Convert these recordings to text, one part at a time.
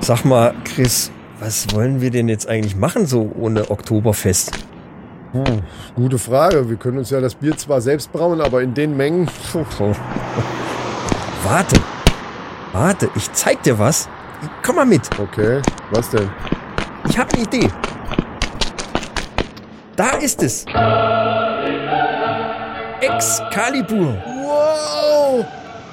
Sag mal, Chris, was wollen wir denn jetzt eigentlich machen so ohne Oktoberfest? Hm, gute Frage. Wir können uns ja das Bier zwar selbst brauen, aber in den Mengen. Warte. Warte, ich zeig dir was. Komm mal mit. Okay, was denn? Ich habe eine Idee. Da ist es. Excalibur. Wow!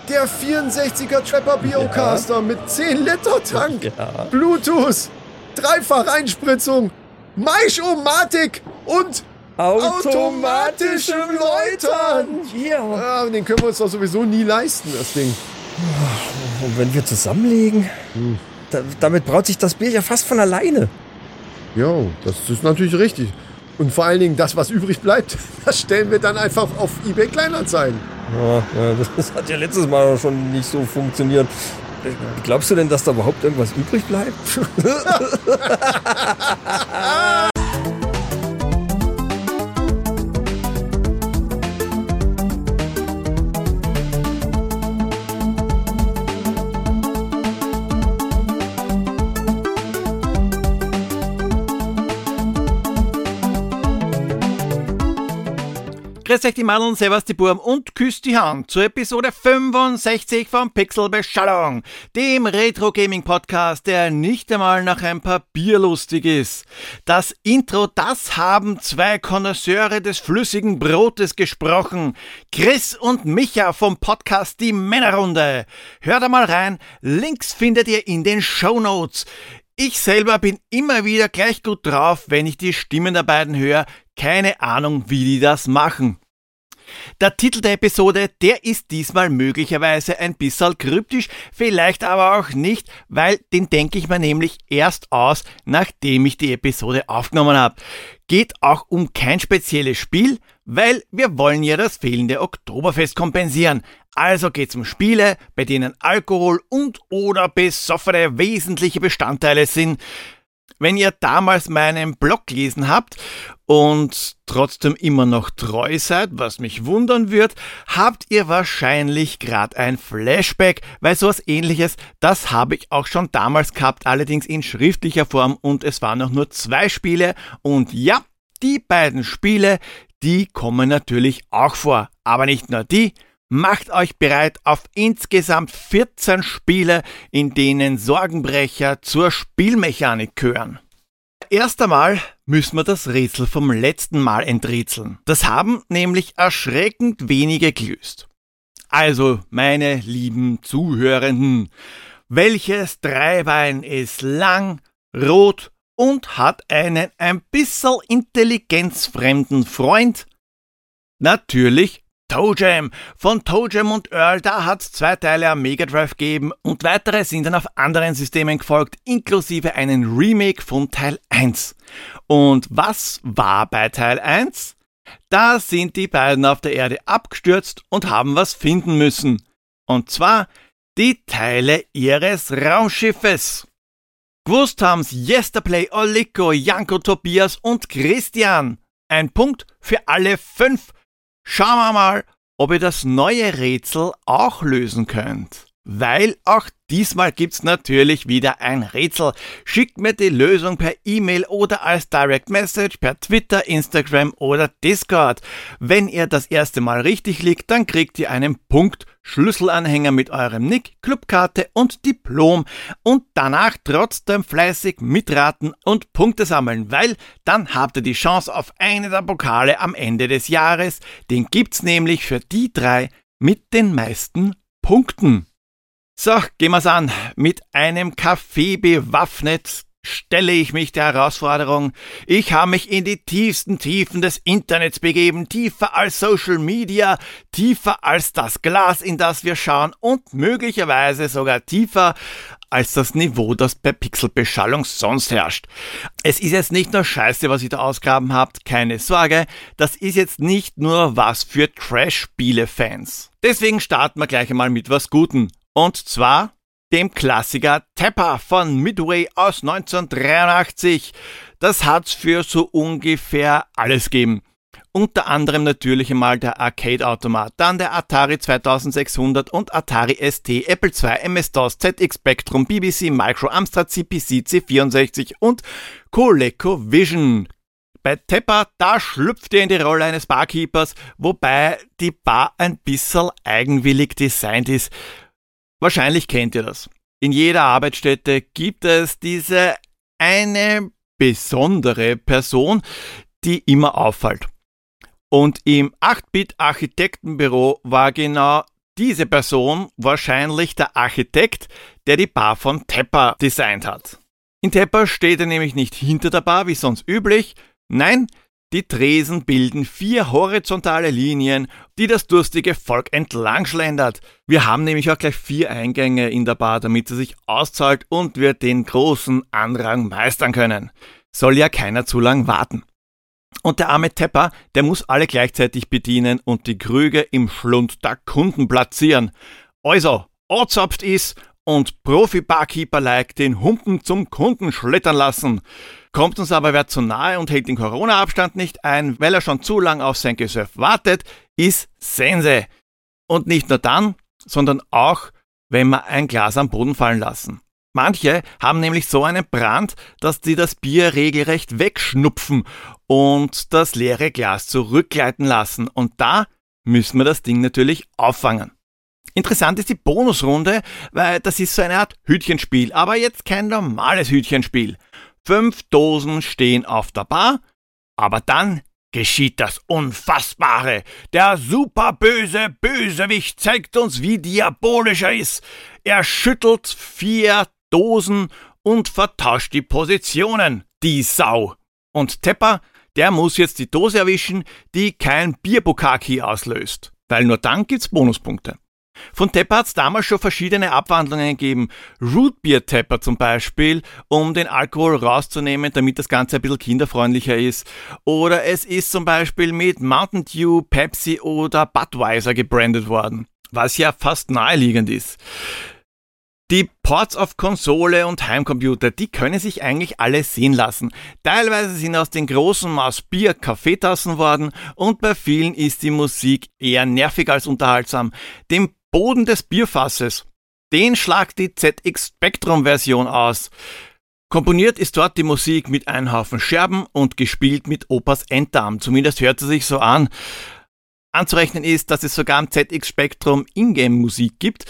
Der 64er Trapper Biocaster ja. mit 10 Liter Tank, ja. Bluetooth, Dreifach-Einspritzung, Maischomatik und automatischem Läutern. Ja, den können wir uns doch sowieso nie leisten, das Ding. Und wenn wir zusammenlegen, hm. da, damit braut sich das Bier ja fast von alleine. Ja, das ist natürlich richtig. Und vor allen Dingen das, was übrig bleibt, das stellen wir dann einfach auf eBay Kleinanzeigen. Ja, das hat ja letztes Mal schon nicht so funktioniert. Glaubst du denn, dass da überhaupt irgendwas übrig bleibt? Grüß euch die Mandeln, servus die Burm und küsst die Hand zur Episode 65 von Pixel Beschallung, dem Retro Gaming Podcast, der nicht einmal nach ein Papier lustig ist. Das Intro, das haben zwei Konnoisseure des flüssigen Brotes gesprochen. Chris und Micha vom Podcast Die Männerrunde. Hört einmal rein, Links findet ihr in den Show Notes. Ich selber bin immer wieder gleich gut drauf, wenn ich die Stimmen der beiden höre. Keine Ahnung, wie die das machen. Der Titel der Episode, der ist diesmal möglicherweise ein bisschen kryptisch, vielleicht aber auch nicht, weil den denke ich mir nämlich erst aus, nachdem ich die Episode aufgenommen habe. Geht auch um kein spezielles Spiel, weil wir wollen ja das fehlende Oktoberfest kompensieren. Also geht's um Spiele, bei denen Alkohol und oder besoffene wesentliche Bestandteile sind. Wenn ihr damals meinen Blog gelesen habt und trotzdem immer noch treu seid, was mich wundern wird, habt ihr wahrscheinlich gerade ein Flashback, weil sowas ähnliches, das habe ich auch schon damals gehabt, allerdings in schriftlicher Form und es waren noch nur zwei Spiele. Und ja, die beiden Spiele, die kommen natürlich auch vor, aber nicht nur die, Macht euch bereit auf insgesamt 14 Spiele, in denen Sorgenbrecher zur Spielmechanik gehören. Erst einmal müssen wir das Rätsel vom letzten Mal enträtseln. Das haben nämlich erschreckend wenige gelöst. Also, meine lieben Zuhörenden, welches Dreibein ist lang, rot und hat einen ein bisschen intelligenzfremden Freund? Natürlich Toe Jam. Von Toe Jam und Earl, da hat's zwei Teile am Mega Drive gegeben und weitere sind dann auf anderen Systemen gefolgt, inklusive einen Remake von Teil 1. Und was war bei Teil 1? Da sind die beiden auf der Erde abgestürzt und haben was finden müssen. Und zwar die Teile ihres Raumschiffes. Gewusst haben's Yesterplay, Oliko, Janko, Tobias und Christian. Ein Punkt für alle fünf Schauen wir mal, ob ihr das neue Rätsel auch lösen könnt. Weil auch diesmal gibt's natürlich wieder ein Rätsel. Schickt mir die Lösung per E-Mail oder als Direct Message per Twitter, Instagram oder Discord. Wenn ihr das erste Mal richtig liegt, dann kriegt ihr einen Punkt Schlüsselanhänger mit eurem Nick, Clubkarte und Diplom und danach trotzdem fleißig mitraten und Punkte sammeln, weil dann habt ihr die Chance auf eine der Pokale am Ende des Jahres. Den gibt's nämlich für die drei mit den meisten Punkten. So, gehen wir's an. Mit einem Kaffee bewaffnet stelle ich mich der Herausforderung. Ich habe mich in die tiefsten Tiefen des Internets begeben, tiefer als Social Media, tiefer als das Glas, in das wir schauen und möglicherweise sogar tiefer als das Niveau, das bei Pixelbeschallung sonst herrscht. Es ist jetzt nicht nur Scheiße, was ihr da ausgraben habt, keine Sorge, das ist jetzt nicht nur was für Trash-Spiele-Fans. Deswegen starten wir gleich einmal mit was Guten. Und zwar dem Klassiker Tepper von Midway aus 1983. Das hat's für so ungefähr alles gegeben. Unter anderem natürlich einmal der Arcade-Automat, dann der Atari 2600 und Atari ST, Apple II, MS-DOS, ZX Spectrum, BBC Micro, Amstrad CPC, C64 und ColecoVision. Bei Tepper, da schlüpft er in die Rolle eines Barkeepers, wobei die Bar ein bisschen eigenwillig designt ist. Wahrscheinlich kennt ihr das. In jeder Arbeitsstätte gibt es diese eine besondere Person, die immer auffällt. Und im 8-Bit-Architektenbüro war genau diese Person wahrscheinlich der Architekt, der die Bar von Tepper designt hat. In Tepper steht er nämlich nicht hinter der Bar wie sonst üblich, nein, die Tresen bilden vier horizontale Linien, die das durstige Volk entlang schlendert. Wir haben nämlich auch gleich vier Eingänge in der Bar, damit sie sich auszahlt und wir den großen Andrang meistern können. Soll ja keiner zu lang warten. Und der arme Tepper, der muss alle gleichzeitig bedienen und die Krüge im Schlund der Kunden platzieren. Also, ozapft ist und Profi-Barkeeper-like den Humpen zum Kunden schlittern lassen. Kommt uns aber wer zu nahe und hält den Corona-Abstand nicht ein, weil er schon zu lang auf sein Gesöff wartet, ist Sense. Und nicht nur dann, sondern auch, wenn wir ein Glas am Boden fallen lassen. Manche haben nämlich so einen Brand, dass sie das Bier regelrecht wegschnupfen und das leere Glas zurückgleiten lassen. Und da müssen wir das Ding natürlich auffangen. Interessant ist die Bonusrunde, weil das ist so eine Art Hütchenspiel, aber jetzt kein normales Hütchenspiel. Fünf Dosen stehen auf der Bar, aber dann geschieht das Unfassbare. Der superböse Bösewicht zeigt uns, wie diabolisch er ist. Er schüttelt vier Dosen und vertauscht die Positionen. Die Sau. Und Tepper, der muss jetzt die Dose erwischen, die kein Bierbukaki auslöst. Weil nur dann gibt's Bonuspunkte. Von Tepper hat es damals schon verschiedene Abwandlungen gegeben. Rootbeer Tepper zum Beispiel, um den Alkohol rauszunehmen, damit das Ganze ein bisschen kinderfreundlicher ist. Oder es ist zum Beispiel mit Mountain Dew, Pepsi oder Budweiser gebrandet worden. Was ja fast naheliegend ist. Die Ports auf Konsole und Heimcomputer, die können sich eigentlich alle sehen lassen. Teilweise sind aus den großen Maß Bier Kaffeetassen worden und bei vielen ist die Musik eher nervig als unterhaltsam. Dem Boden des Bierfasses. Den schlagt die ZX Spectrum Version aus. Komponiert ist dort die Musik mit einem Haufen Scherben und gespielt mit Opas Enddarm. Zumindest hört sie sich so an. Anzurechnen ist, dass es sogar am ZX Spectrum Ingame Musik gibt.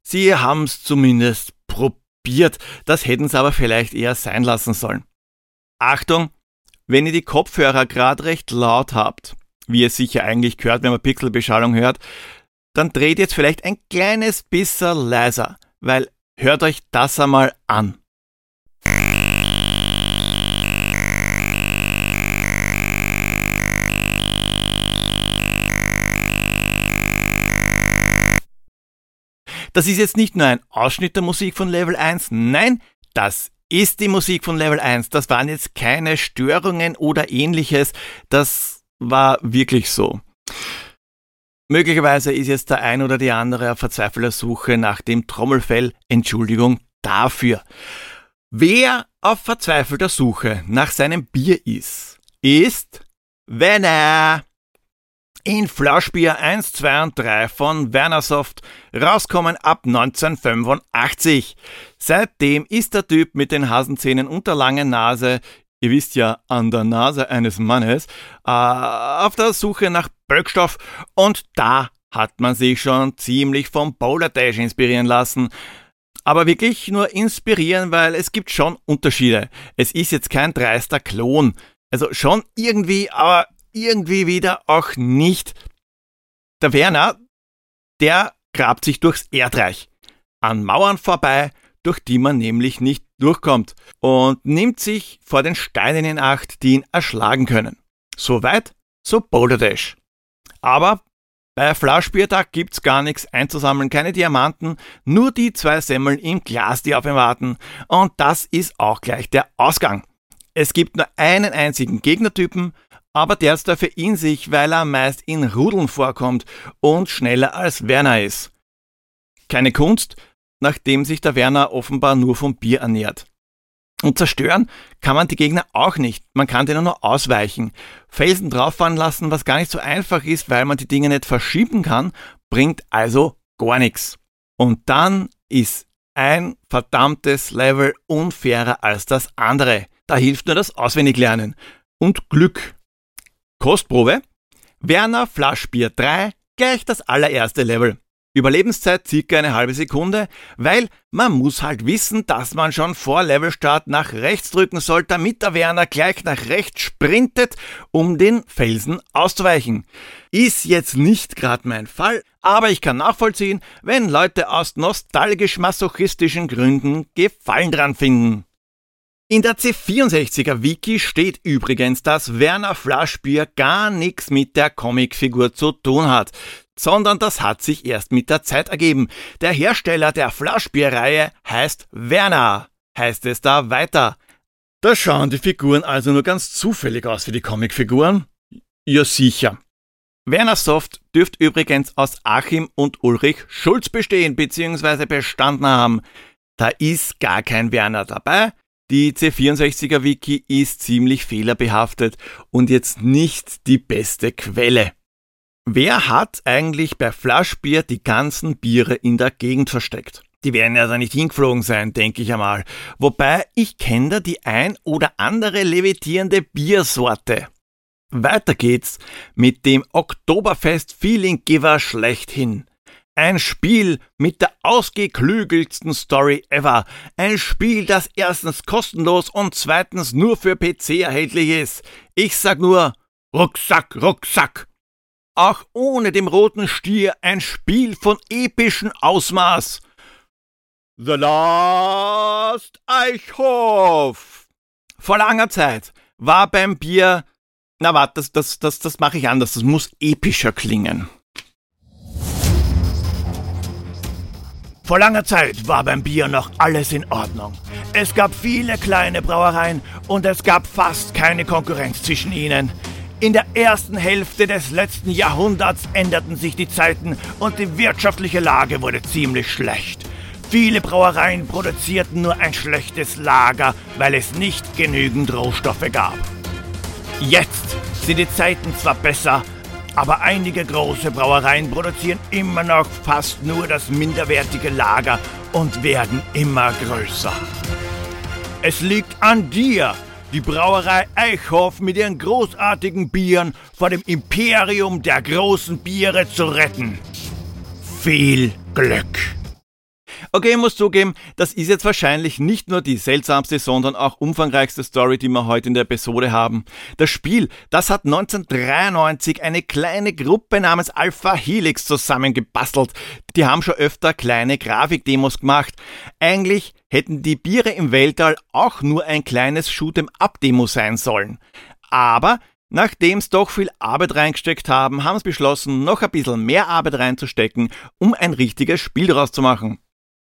Sie haben es zumindest probiert. Das hätten sie aber vielleicht eher sein lassen sollen. Achtung, wenn ihr die Kopfhörer gerade recht laut habt, wie ihr sicher eigentlich gehört, wenn man Pixelbeschallung hört, dann dreht jetzt vielleicht ein kleines bisschen leiser, weil hört euch das einmal an. Das ist jetzt nicht nur ein Ausschnitt der Musik von Level 1, nein, das ist die Musik von Level 1. Das waren jetzt keine Störungen oder ähnliches, das war wirklich so. Möglicherweise ist jetzt der ein oder die andere auf verzweifelter Suche nach dem Trommelfell. Entschuldigung dafür. Wer auf verzweifelter Suche nach seinem Bier ist, ist Werner. In Flauschbier 1, 2 und 3 von Wernersoft, rauskommen ab 1985. Seitdem ist der Typ mit den Hasenzähnen und der langen Nase ihr wisst ja, an der Nase eines Mannes, äh, auf der Suche nach Böckstoff und da hat man sich schon ziemlich vom Boulder Dash inspirieren lassen. Aber wirklich nur inspirieren, weil es gibt schon Unterschiede. Es ist jetzt kein dreister Klon. Also schon irgendwie, aber irgendwie wieder auch nicht. Der Werner, der grabt sich durchs Erdreich. An Mauern vorbei, durch die man nämlich nicht durchkommt und nimmt sich vor den Steinen in Acht, die ihn erschlagen können. Soweit, so Boulder Dash. Aber bei Flauschbiertag gibt's gar nichts einzusammeln, keine Diamanten, nur die zwei Semmeln im Glas, die auf ihn warten. Und das ist auch gleich der Ausgang. Es gibt nur einen einzigen Gegnertypen, aber der ist dafür in sich, weil er meist in Rudeln vorkommt und schneller als Werner ist. Keine Kunst, nachdem sich der Werner offenbar nur vom Bier ernährt. Und zerstören kann man die Gegner auch nicht. Man kann denen nur ausweichen. Felsen drauffahren lassen, was gar nicht so einfach ist, weil man die Dinge nicht verschieben kann, bringt also gar nichts. Und dann ist ein verdammtes Level unfairer als das andere. Da hilft nur das Auswendiglernen. Und Glück. Kostprobe. Werner Flaschbier 3 gleich das allererste Level. Überlebenszeit circa eine halbe Sekunde, weil man muss halt wissen, dass man schon vor Levelstart nach rechts drücken soll, damit der Werner gleich nach rechts sprintet, um den Felsen auszuweichen. Ist jetzt nicht gerade mein Fall, aber ich kann nachvollziehen, wenn Leute aus nostalgisch-masochistischen Gründen Gefallen dran finden. In der C64er Wiki steht übrigens, dass Werner Flaschbier gar nichts mit der Comicfigur zu tun hat sondern das hat sich erst mit der Zeit ergeben. Der Hersteller der Flaschbierreihe heißt Werner, heißt es da weiter. Da schauen die Figuren also nur ganz zufällig aus wie die Comicfiguren? Ja sicher. Werner Soft dürft übrigens aus Achim und Ulrich Schulz bestehen bzw. bestanden haben. Da ist gar kein Werner dabei. Die C64er Wiki ist ziemlich fehlerbehaftet und jetzt nicht die beste Quelle. Wer hat eigentlich bei Flaschbier die ganzen Biere in der Gegend versteckt? Die werden ja da nicht hingeflogen sein, denke ich einmal. Wobei ich kenne da die ein oder andere levitierende Biersorte. Weiter geht's mit dem Oktoberfest Feeling Giver schlechthin. Ein Spiel mit der ausgeklügelsten Story ever. Ein Spiel, das erstens kostenlos und zweitens nur für PC erhältlich ist. Ich sag nur Rucksack, Rucksack auch ohne dem roten Stier ein Spiel von epischem Ausmaß. The Last Eichhof. Vor langer Zeit war beim Bier, na warte, das, das, das, das mache ich anders, das muss epischer klingen. Vor langer Zeit war beim Bier noch alles in Ordnung. Es gab viele kleine Brauereien und es gab fast keine Konkurrenz zwischen ihnen. In der ersten Hälfte des letzten Jahrhunderts änderten sich die Zeiten und die wirtschaftliche Lage wurde ziemlich schlecht. Viele Brauereien produzierten nur ein schlechtes Lager, weil es nicht genügend Rohstoffe gab. Jetzt sind die Zeiten zwar besser, aber einige große Brauereien produzieren immer noch fast nur das minderwertige Lager und werden immer größer. Es liegt an dir, die Brauerei Eichhoff mit ihren großartigen Bieren vor dem Imperium der großen Biere zu retten. Viel Glück! Okay, ich muss zugeben, das ist jetzt wahrscheinlich nicht nur die seltsamste, sondern auch umfangreichste Story, die wir heute in der Episode haben. Das Spiel, das hat 1993 eine kleine Gruppe namens Alpha Helix zusammengebastelt. Die haben schon öfter kleine Grafikdemos gemacht. Eigentlich hätten die Biere im Weltall auch nur ein kleines Shoot'em-up-Demo sein sollen. Aber Nachdem sie doch viel Arbeit reingesteckt haben, haben sie beschlossen, noch ein bisschen mehr Arbeit reinzustecken, um ein richtiges Spiel daraus zu machen.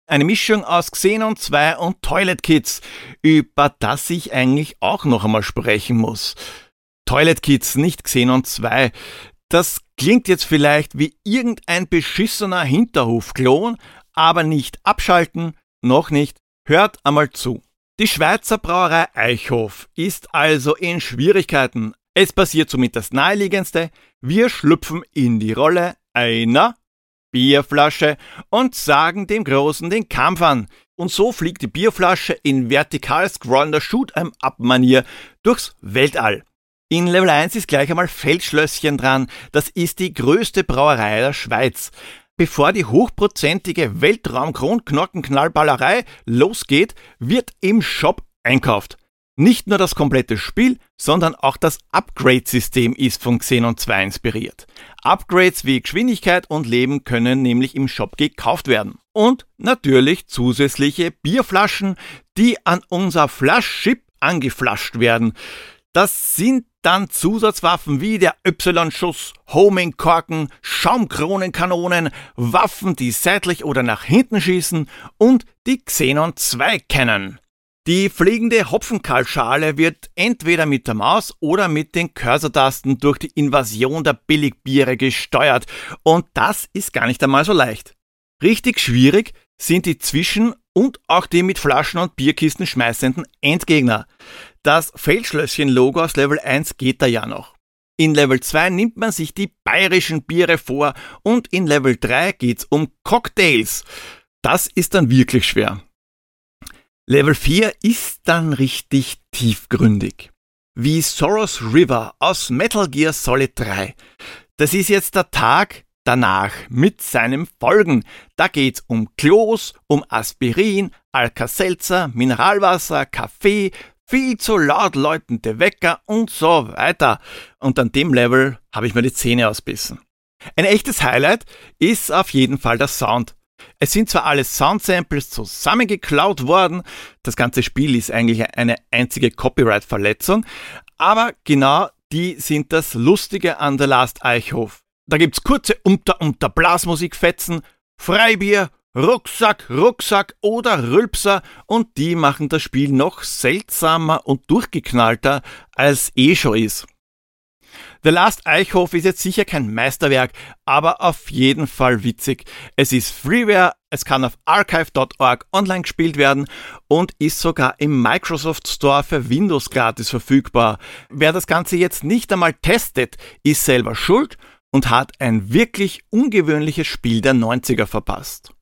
Eine Mischung aus Xenon 2 und Toilet Kids, über das ich eigentlich auch noch einmal sprechen muss. Toilet Kids, nicht Xenon 2. Das klingt jetzt vielleicht wie irgendein beschissener Hinterhofklon, aber nicht abschalten, noch nicht. Hört einmal zu. Die Schweizer Brauerei Eichhof ist also in Schwierigkeiten. Es passiert somit das Naheliegendste. Wir schlüpfen in die Rolle einer Bierflasche und sagen dem Großen den Kampf an. Und so fliegt die Bierflasche in vertikal scrollender Shoot-'em-up-Manier durchs Weltall. In Level 1 ist gleich einmal Feldschlösschen dran. Das ist die größte Brauerei der Schweiz. Bevor die hochprozentige Weltraum-Kronknocken-Knallballerei losgeht, wird im Shop einkauft. Nicht nur das komplette Spiel, sondern auch das Upgrade-System ist von Xenon 2 inspiriert. Upgrades wie Geschwindigkeit und Leben können nämlich im Shop gekauft werden. Und natürlich zusätzliche Bierflaschen, die an unser Flaschchip angeflascht werden. Das sind dann Zusatzwaffen wie der Y-Schuss, Homing-Korken, Schaumkronenkanonen, Waffen, die seitlich oder nach hinten schießen und die Xenon 2 kennen. Die fliegende Hopfenkaltschale wird entweder mit der Maus oder mit den Cursor-Tasten durch die Invasion der Billigbiere gesteuert und das ist gar nicht einmal so leicht. Richtig schwierig sind die Zwischen- und auch die mit Flaschen und Bierkisten schmeißenden Endgegner. Das Feldschlösschen-Logo aus Level 1 geht da ja noch. In Level 2 nimmt man sich die bayerischen Biere vor und in Level 3 geht's um Cocktails. Das ist dann wirklich schwer. Level 4 ist dann richtig tiefgründig. Wie Soros River aus Metal Gear Solid 3. Das ist jetzt der Tag danach mit seinen Folgen. Da geht's um Klos, um Aspirin, Alka-Seltzer, Mineralwasser, Kaffee, viel zu laut läutende Wecker und so weiter. Und an dem Level habe ich mir die Zähne ausbissen. Ein echtes Highlight ist auf jeden Fall der Sound. Es sind zwar alle Soundsamples zusammengeklaut worden, das ganze Spiel ist eigentlich eine einzige Copyright-Verletzung, aber genau die sind das Lustige an The Last Eichhof. Da gibt's kurze Unter-Unter Blasmusikfetzen, Freibier, Rucksack, Rucksack oder Rülpser und die machen das Spiel noch seltsamer und durchgeknallter als eh schon ist. The Last Eichhof ist jetzt sicher kein Meisterwerk, aber auf jeden Fall witzig. Es ist Freeware, es kann auf archive.org online gespielt werden und ist sogar im Microsoft Store für Windows gratis verfügbar. Wer das Ganze jetzt nicht einmal testet, ist selber schuld und hat ein wirklich ungewöhnliches Spiel der 90er verpasst.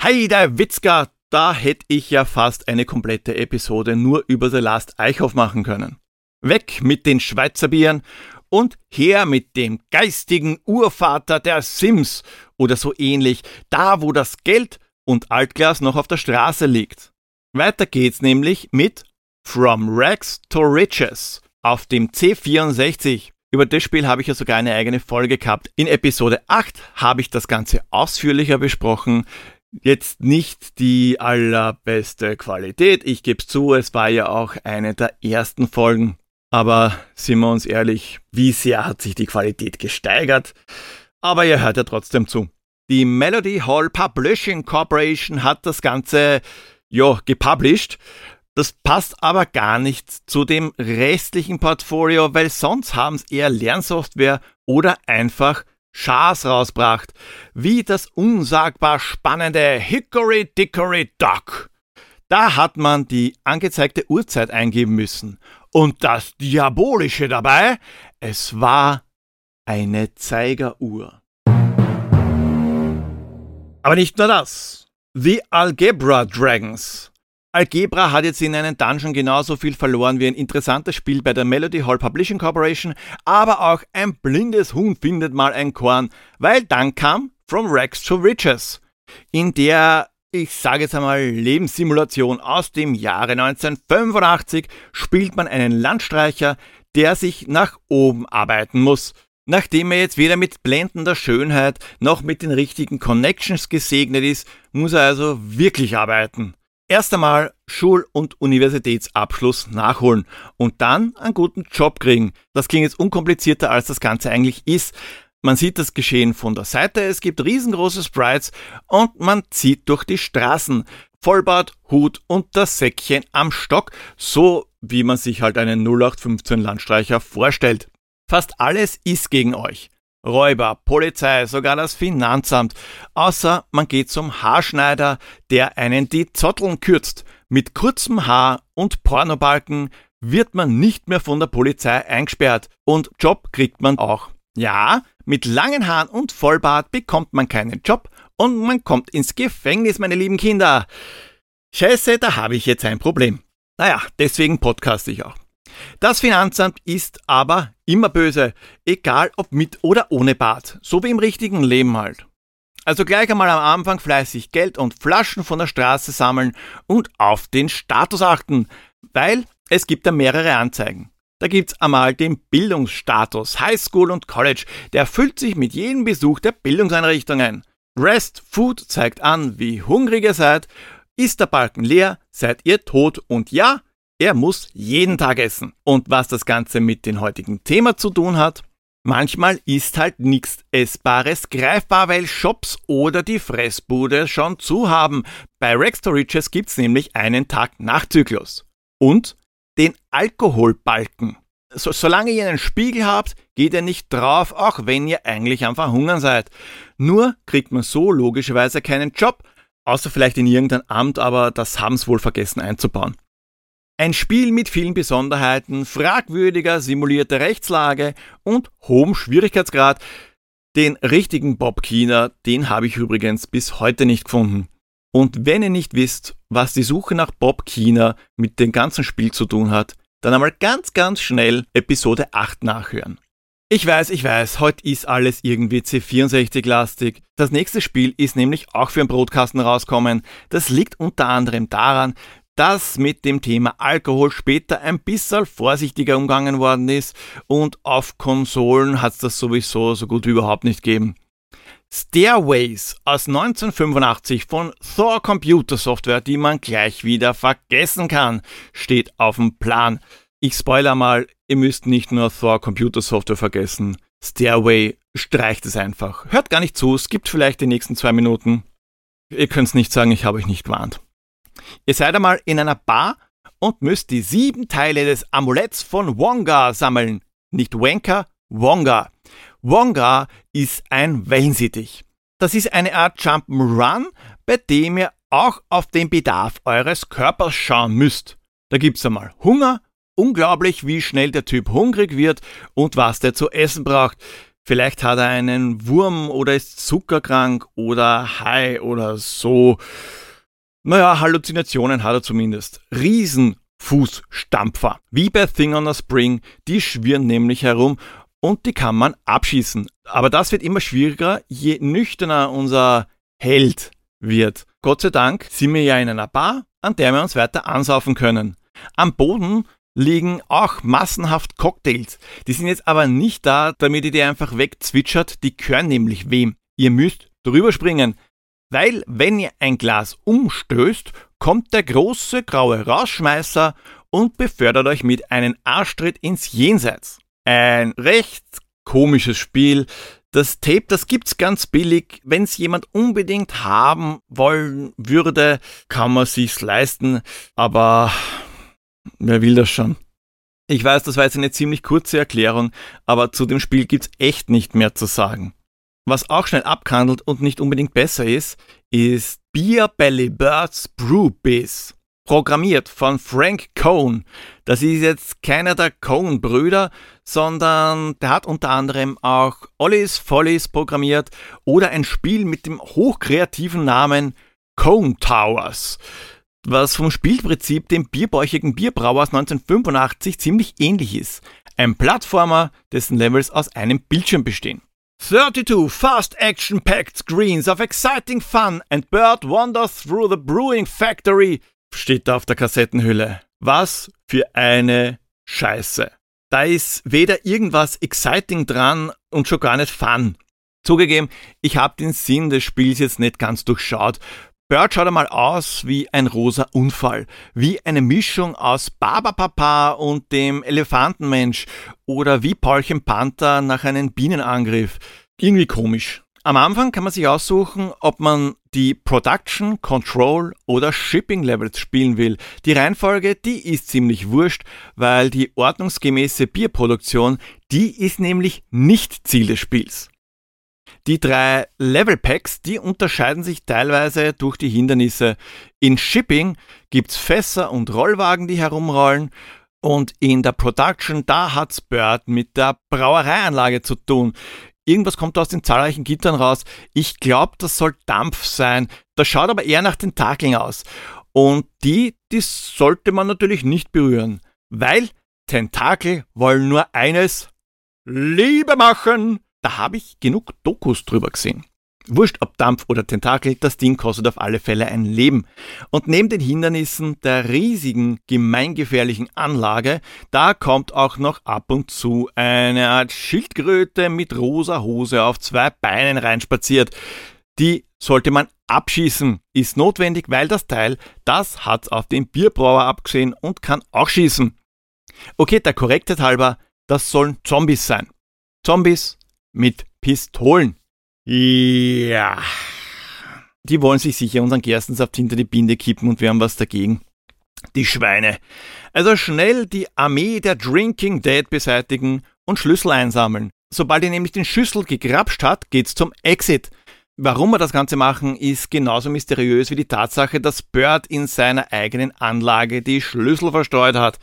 Hey, der Witzka, da hätte ich ja fast eine komplette Episode nur über The Last Eichhof machen können. Weg mit den Schweizer Bieren und her mit dem geistigen Urvater der Sims oder so ähnlich, da wo das Geld und Altglas noch auf der Straße liegt. Weiter geht's nämlich mit From Rags to Riches auf dem C64. Über das Spiel habe ich ja sogar eine eigene Folge gehabt. In Episode 8 habe ich das Ganze ausführlicher besprochen. Jetzt nicht die allerbeste Qualität, ich gebe zu, es war ja auch eine der ersten Folgen. Aber sind wir uns ehrlich, wie sehr hat sich die Qualität gesteigert? Aber ihr hört ja trotzdem zu. Die Melody Hall Publishing Corporation hat das Ganze, ja, gepublished. Das passt aber gar nicht zu dem restlichen Portfolio, weil sonst haben es eher Lernsoftware oder einfach Schas rausbracht, wie das unsagbar spannende Hickory Dickory Dock. Da hat man die angezeigte Uhrzeit eingeben müssen. Und das Diabolische dabei, es war eine Zeigeruhr. Aber nicht nur das. The Algebra Dragons Algebra hat jetzt in einen Dungeon genauso viel verloren wie ein interessantes Spiel bei der Melody Hall Publishing Corporation, aber auch ein blindes Huhn findet mal ein Korn, weil dann kam From Rags to Riches, in der ich sage jetzt einmal Lebenssimulation aus dem Jahre 1985 spielt man einen Landstreicher, der sich nach oben arbeiten muss. Nachdem er jetzt weder mit blendender Schönheit noch mit den richtigen Connections gesegnet ist, muss er also wirklich arbeiten. Erst einmal Schul- und Universitätsabschluss nachholen und dann einen guten Job kriegen. Das klingt jetzt unkomplizierter, als das Ganze eigentlich ist. Man sieht das Geschehen von der Seite, es gibt riesengroße Sprites und man zieht durch die Straßen. Vollbart, Hut und das Säckchen am Stock, so wie man sich halt einen 0815 Landstreicher vorstellt. Fast alles ist gegen euch. Räuber, Polizei, sogar das Finanzamt. Außer man geht zum Haarschneider, der einen die Zotteln kürzt. Mit kurzem Haar und Pornobalken wird man nicht mehr von der Polizei eingesperrt und Job kriegt man auch. Ja, mit langen Haaren und Vollbart bekommt man keinen Job und man kommt ins Gefängnis, meine lieben Kinder. Scheiße, da habe ich jetzt ein Problem. Naja, deswegen podcaste ich auch. Das Finanzamt ist aber immer böse, egal ob mit oder ohne Bart, so wie im richtigen Leben halt. Also gleich einmal am Anfang fleißig Geld und Flaschen von der Straße sammeln und auf den Status achten, weil es gibt da mehrere Anzeigen. Da gibt's einmal den Bildungsstatus, Highschool und College, der füllt sich mit jedem Besuch der Bildungseinrichtungen. Rest Food zeigt an, wie hungrig ihr seid. Ist der Balken leer, seid ihr tot und ja, er muss jeden Tag essen. Und was das Ganze mit dem heutigen Thema zu tun hat? Manchmal ist halt nichts Essbares greifbar, weil Shops oder die Fressbude schon zu haben. Bei Rex to Riches gibt's nämlich einen Tag Nachzyklus. Und den Alkoholbalken. So, solange ihr einen Spiegel habt, geht ihr nicht drauf, auch wenn ihr eigentlich einfach hungern seid. Nur kriegt man so logischerweise keinen Job, außer vielleicht in irgendein Amt, aber das haben sie wohl vergessen einzubauen. Ein Spiel mit vielen Besonderheiten, fragwürdiger simulierter Rechtslage und hohem Schwierigkeitsgrad. Den richtigen Bob Keener, den habe ich übrigens bis heute nicht gefunden. Und wenn ihr nicht wisst, was die Suche nach Bob Keener mit dem ganzen Spiel zu tun hat, dann einmal ganz, ganz schnell Episode 8 nachhören. Ich weiß, ich weiß, heute ist alles irgendwie C64-lastig. Das nächste Spiel ist nämlich auch für den Brotkasten rauskommen. Das liegt unter anderem daran, dass mit dem Thema Alkohol später ein bisschen vorsichtiger umgangen worden ist und auf Konsolen hat es das sowieso so gut wie überhaupt nicht gegeben. Stairways aus 1985 von Thor Computer Software, die man gleich wieder vergessen kann, steht auf dem Plan. Ich spoiler mal, ihr müsst nicht nur Thor Computer Software vergessen. Stairway streicht es einfach. Hört gar nicht zu, es gibt vielleicht die nächsten zwei Minuten. Ihr könnt's nicht sagen, ich habe euch nicht gewarnt. Ihr seid einmal in einer Bar und müsst die sieben Teile des Amuletts von Wonga sammeln. Nicht Wanker, Wonga. Wonga ist ein Wellensittich. Das ist eine Art Jump'n'Run, bei dem ihr auch auf den Bedarf eures Körpers schauen müsst. Da gibt's einmal Hunger, unglaublich, wie schnell der Typ hungrig wird und was der zu essen braucht. Vielleicht hat er einen Wurm oder ist zuckerkrank oder high oder so. Naja, Halluzinationen hat er zumindest. Riesenfußstampfer. Wie bei Thing on a Spring, die schwirren nämlich herum und die kann man abschießen. Aber das wird immer schwieriger, je nüchterner unser Held wird. Gott sei Dank sind wir ja in einer Bar, an der wir uns weiter ansaufen können. Am Boden liegen auch massenhaft Cocktails. Die sind jetzt aber nicht da, damit ihr die einfach wegzwitschert, die gehören nämlich wem. Ihr müsst drüber springen. Weil wenn ihr ein Glas umstößt, kommt der große graue Rausschmeißer und befördert euch mit einem Arschtritt ins Jenseits. Ein recht komisches Spiel. Das Tape, das gibt's ganz billig. Wenn's jemand unbedingt haben wollen würde, kann man sich's leisten. Aber wer will das schon? Ich weiß, das war jetzt eine ziemlich kurze Erklärung, aber zu dem Spiel gibt's echt nicht mehr zu sagen. Was auch schnell abkandelt und nicht unbedingt besser ist, ist Beer Belly Birds Brew Biz. Programmiert von Frank Cohn. Das ist jetzt keiner der Cohn-Brüder, sondern der hat unter anderem auch Ollies Follies programmiert oder ein Spiel mit dem hochkreativen Namen Cohn Towers was vom Spielprinzip dem bierbäuchigen Bierbrauer aus 1985 ziemlich ähnlich ist. Ein Plattformer, dessen Levels aus einem Bildschirm bestehen. 32 fast action packed screens of exciting fun and Bird wanders through the brewing factory, steht da auf der Kassettenhülle. Was für eine Scheiße. Da ist weder irgendwas exciting dran und schon gar nicht fun. Zugegeben, ich habe den Sinn des Spiels jetzt nicht ganz durchschaut. Bird schaut einmal aus wie ein rosa Unfall, wie eine Mischung aus Barbapapa und dem Elefantenmensch oder wie Paulchen Panther nach einem Bienenangriff. Irgendwie komisch. Am Anfang kann man sich aussuchen, ob man die Production, Control oder Shipping Levels spielen will. Die Reihenfolge, die ist ziemlich wurscht, weil die ordnungsgemäße Bierproduktion, die ist nämlich nicht Ziel des Spiels. Die drei Level Packs, die unterscheiden sich teilweise durch die Hindernisse. In Shipping gibt's Fässer und Rollwagen, die herumrollen. Und in der Production, da hat's Bird mit der Brauereianlage zu tun. Irgendwas kommt aus den zahlreichen Gittern raus. Ich glaube, das soll Dampf sein. Das schaut aber eher nach Tentakeln aus. Und die, die sollte man natürlich nicht berühren. Weil Tentakel wollen nur eines, Liebe machen. Da habe ich genug Dokus drüber gesehen. Wurscht ob Dampf oder Tentakel, das Ding kostet auf alle Fälle ein Leben. Und neben den Hindernissen der riesigen, gemeingefährlichen Anlage, da kommt auch noch ab und zu eine Art Schildkröte mit rosa Hose auf zwei Beinen reinspaziert. Die sollte man abschießen. Ist notwendig, weil das Teil, das hat's auf den Bierbrauer abgesehen und kann auch schießen. Okay, der Korrektheit halber, das sollen Zombies sein. Zombies mit Pistolen. Ja. Die wollen sich sicher unseren Gerstensaft hinter die Binde kippen und wir haben was dagegen. Die Schweine. Also schnell die Armee der Drinking Dead beseitigen und Schlüssel einsammeln. Sobald ihr nämlich den Schlüssel gegrapscht hat, geht's zum Exit. Warum wir das Ganze machen, ist genauso mysteriös wie die Tatsache, dass Bird in seiner eigenen Anlage die Schlüssel verstreut hat.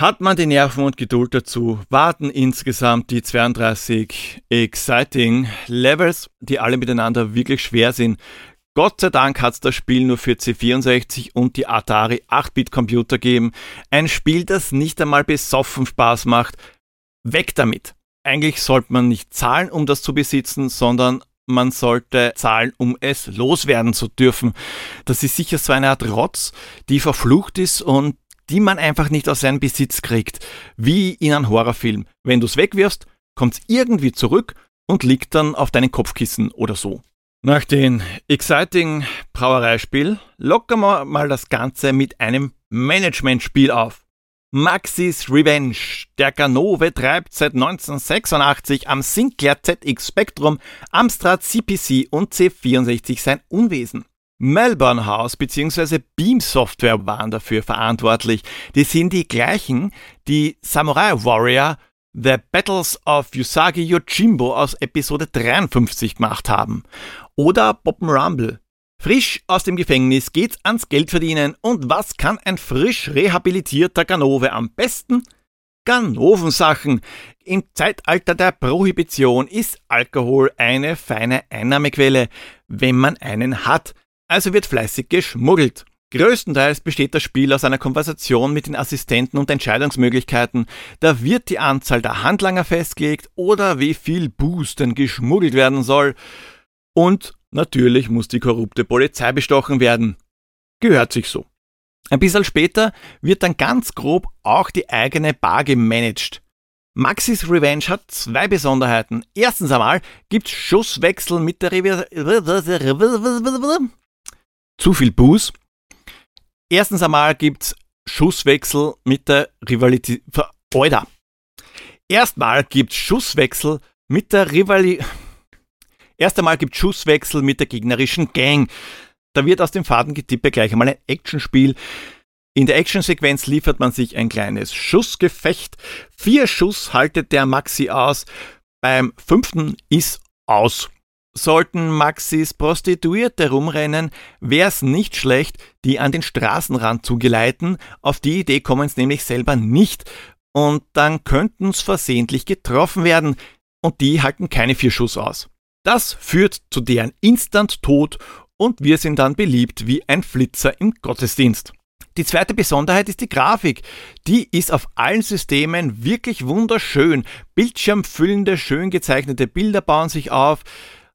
Hat man die Nerven und Geduld dazu, warten insgesamt die 32 exciting Levels, die alle miteinander wirklich schwer sind. Gott sei Dank hat es das Spiel nur für C64 und die Atari 8-Bit-Computer gegeben. Ein Spiel, das nicht einmal besoffen Spaß macht. Weg damit! Eigentlich sollte man nicht zahlen, um das zu besitzen, sondern man sollte zahlen, um es loswerden zu dürfen. Das ist sicher so eine Art Rotz, die verflucht ist und die man einfach nicht aus seinem Besitz kriegt, wie in einem Horrorfilm. Wenn du es wegwirfst, kommt es irgendwie zurück und liegt dann auf deinen Kopfkissen oder so. Nach dem exciting Brauereispiel lockern wir mal das Ganze mit einem Managementspiel auf. Maxis Revenge. Der Ganove treibt seit 1986 am Sinclair ZX Spectrum, Amstrad CPC und C64 sein Unwesen. Melbourne House bzw. Beam Software waren dafür verantwortlich. Die sind die gleichen, die Samurai Warrior The Battles of Usagi Yojimbo aus Episode 53 gemacht haben. Oder Bob Rumble. Frisch aus dem Gefängnis geht's ans Geld verdienen und was kann ein frisch rehabilitierter Ganove am besten? Ganovensachen. Im Zeitalter der Prohibition ist Alkohol eine feine Einnahmequelle, wenn man einen hat also wird fleißig geschmuggelt. Größtenteils besteht das Spiel aus einer Konversation mit den Assistenten und Entscheidungsmöglichkeiten. Da wird die Anzahl der Handlanger festgelegt oder wie viel Boosten geschmuggelt werden soll. Und natürlich muss die korrupte Polizei bestochen werden. Gehört sich so. Ein bisschen später wird dann ganz grob auch die eigene Bar gemanagt. Maxis Revenge hat zwei Besonderheiten. Erstens einmal gibt's Schusswechsel mit der Rever zu viel Buß. Erstens einmal gibt's Schusswechsel mit der Rivalität. Alter. Erstmal gibt's Schusswechsel mit der Rivalität. Erst einmal gibt Schusswechsel mit der gegnerischen Gang. Da wird aus dem Fadengetippe gleich einmal ein Actionspiel. In der Actionsequenz liefert man sich ein kleines Schussgefecht. Vier Schuss haltet der Maxi aus. Beim fünften ist aus. Sollten Maxis Prostituierte rumrennen, wär's nicht schlecht, die an den Straßenrand zu geleiten. Auf die Idee kommen's nämlich selber nicht. Und dann könnten's versehentlich getroffen werden. Und die halten keine vier Schuss aus. Das führt zu deren Instant-Tod und wir sind dann beliebt wie ein Flitzer im Gottesdienst. Die zweite Besonderheit ist die Grafik. Die ist auf allen Systemen wirklich wunderschön. Bildschirmfüllende, schön gezeichnete Bilder bauen sich auf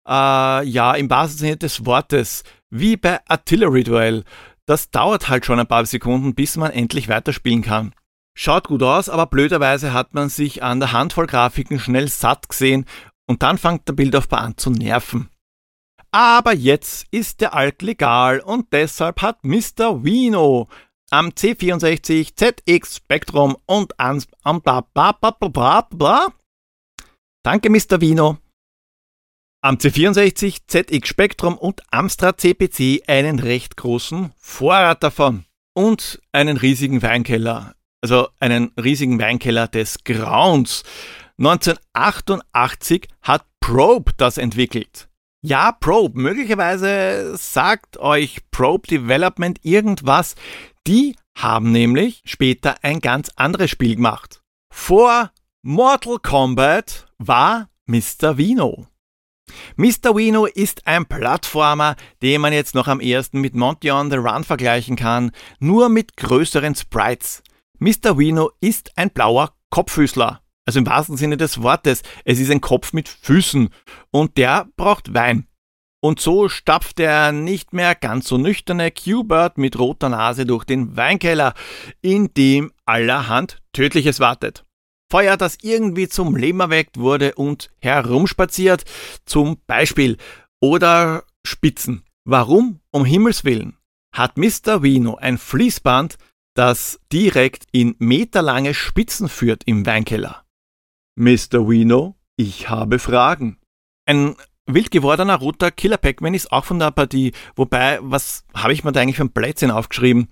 äh, ja, im wahrsten Sinne des Wortes, wie bei Artillery Duel. Das dauert halt schon ein paar Sekunden, bis man endlich weiterspielen kann. Schaut gut aus, aber blöderweise hat man sich an der Handvoll Grafiken schnell satt gesehen und dann fängt der Bildaufbau an zu nerven. Aber jetzt ist der Alt legal und deshalb hat Mr. Wino am C64 ZX Spectrum und ans am bla bla bla bla bla. Danke Mr. Wino am C64, ZX Spectrum und Amstrad CPC einen recht großen Vorrat davon und einen riesigen Weinkeller, also einen riesigen Weinkeller des Grauens. 1988 hat Probe das entwickelt. Ja, Probe, möglicherweise sagt euch Probe Development irgendwas. Die haben nämlich später ein ganz anderes Spiel gemacht. Vor Mortal Kombat war Mr. Vino. Mr. Wino ist ein Plattformer, den man jetzt noch am ersten mit Monty on the Run vergleichen kann, nur mit größeren Sprites. Mr. Wino ist ein blauer Kopffüßler. Also im wahrsten Sinne des Wortes, es ist ein Kopf mit Füßen und der braucht Wein. Und so stapft der nicht mehr ganz so nüchterne Q-Bird mit roter Nase durch den Weinkeller, in dem allerhand Tödliches wartet. Feuer, das irgendwie zum Leben erweckt wurde und herumspaziert, zum Beispiel. Oder Spitzen. Warum, um Himmels Willen, hat Mr. Vino ein Fließband, das direkt in meterlange Spitzen führt im Weinkeller? Mr. Vino, ich habe Fragen. Ein wild gewordener roter Killer Pac-Man ist auch von der Partie, wobei, was habe ich mir da eigentlich für ein Plätzchen aufgeschrieben?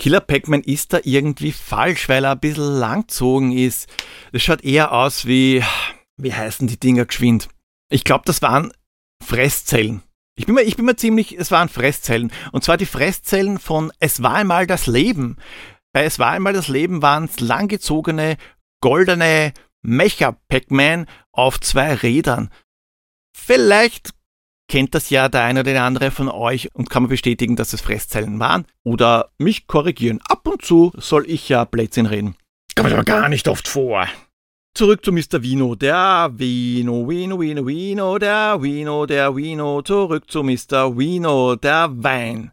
Killer Pac-Man ist da irgendwie falsch, weil er ein bisschen langzogen ist. Das schaut eher aus wie, wie heißen die Dinger geschwind? Ich glaube, das waren Fresszellen. Ich bin, mir, ich bin mir ziemlich, es waren Fresszellen. Und zwar die Fresszellen von Es war einmal das Leben. Bei Es war einmal das Leben waren es langgezogene, goldene Mecha-Pac-Man auf zwei Rädern. Vielleicht kennt das ja der eine oder der andere von euch und kann man bestätigen, dass es Fresszellen waren oder mich korrigieren. Ab und zu soll ich ja Blödsinn reden. Kommt aber gar nicht oft vor. Zurück zu Mr. Vino. Der Vino, Vino, Vino, Vino, der Vino, der Vino. Zurück zu Mr. Vino, der Wein.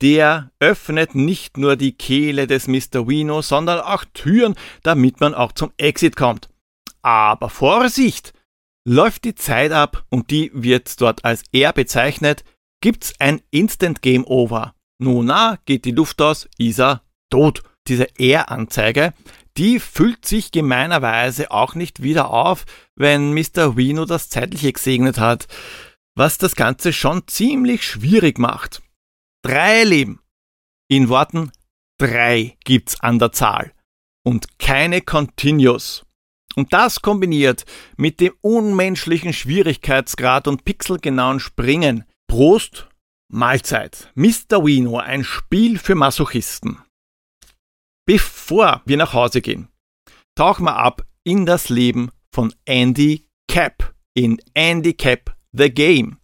Der öffnet nicht nur die Kehle des Mr. Vino, sondern auch Türen, damit man auch zum Exit kommt. Aber Vorsicht! Läuft die Zeit ab und die wird dort als R bezeichnet, gibt's ein Instant Game Over. Nun geht die Luft aus, ist er tot. Diese R-Anzeige die füllt sich gemeinerweise auch nicht wieder auf, wenn Mr. Wino das Zeitliche gesegnet hat, was das Ganze schon ziemlich schwierig macht. Drei Leben. In Worten, drei gibt's an der Zahl. Und keine Continuous. Und das kombiniert mit dem unmenschlichen Schwierigkeitsgrad und pixelgenauen Springen. Prost, Mahlzeit. Mr. Wino, ein Spiel für Masochisten. Bevor wir nach Hause gehen, tauchen wir ab in das Leben von Andy Cap in Andy Cap The Game.